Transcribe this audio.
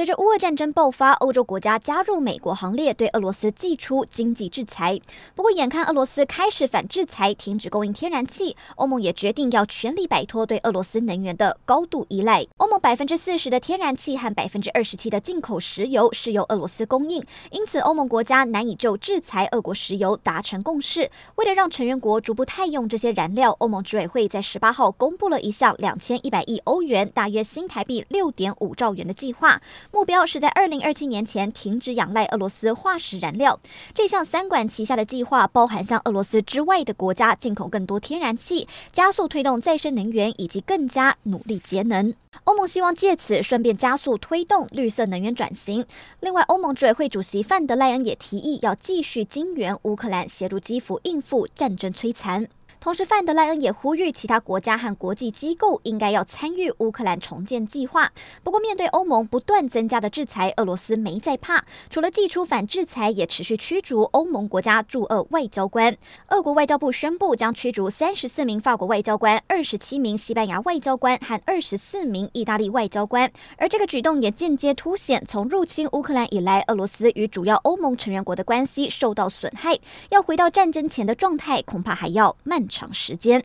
随着乌俄战争爆发，欧洲国家加入美国行列，对俄罗斯祭出经济制裁。不过，眼看俄罗斯开始反制裁，停止供应天然气，欧盟也决定要全力摆脱对俄罗斯能源的高度依赖。欧盟百分之四十的天然气和百分之二十七的进口石油是由俄罗斯供应，因此欧盟国家难以就制裁俄国石油达成共识。为了让成员国逐步汰用这些燃料，欧盟执委会在十八号公布了一项两千一百亿欧元（大约新台币六点五兆元）的计划。目标是在二零二七年前停止仰赖俄罗斯化石燃料。这项三管齐下的计划包含向俄罗斯之外的国家进口更多天然气，加速推动再生能源，以及更加努力节能。欧盟希望借此顺便加速推动绿色能源转型。另外，欧盟执委会主席范德赖恩也提议要继续金援乌克兰，协助基辅应付战争摧残。同时，范德赖恩也呼吁其他国家和国际机构应该要参与乌克兰重建计划。不过，面对欧盟不断增加的制裁，俄罗斯没在怕，除了祭出反制裁，也持续驱逐欧盟国家驻俄外交官。俄国外交部宣布将驱逐三十四名法国外交官、二十七名西班牙外交官和二十四名意大利外交官。而这个举动也间接凸显，从入侵乌克兰以来，俄罗斯与主要欧盟成员国的关系受到损害。要回到战争前的状态，恐怕还要慢长时间。